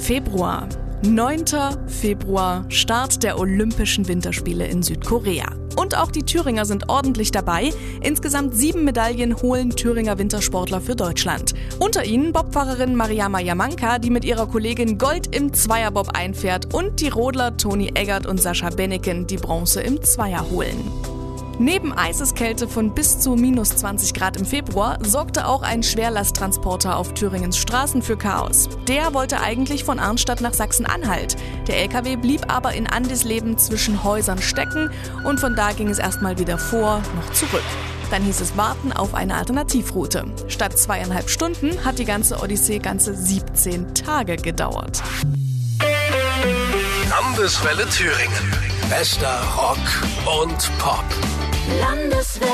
Februar. 9. Februar, Start der Olympischen Winterspiele in Südkorea. Und auch die Thüringer sind ordentlich dabei. Insgesamt sieben Medaillen holen Thüringer Wintersportler für Deutschland. Unter ihnen Bobfahrerin Mariama Jamanka, die mit ihrer Kollegin Gold im Zweierbob einfährt und die Rodler Toni Eggert und Sascha Benneken, die Bronze im Zweier holen. Neben Eiseskälte von bis zu minus 20 Grad im Februar sorgte auch ein Schwerlasttransporter auf Thüringens Straßen für Chaos. Der wollte eigentlich von Arnstadt nach Sachsen-Anhalt. Der LKW blieb aber in Andisleben zwischen Häusern stecken und von da ging es erstmal weder vor noch zurück. Dann hieß es warten auf eine Alternativroute. Statt zweieinhalb Stunden hat die ganze Odyssee ganze 17 Tage gedauert. Landeswelle Thüringen. Bester Rock und Pop. Landeswelle.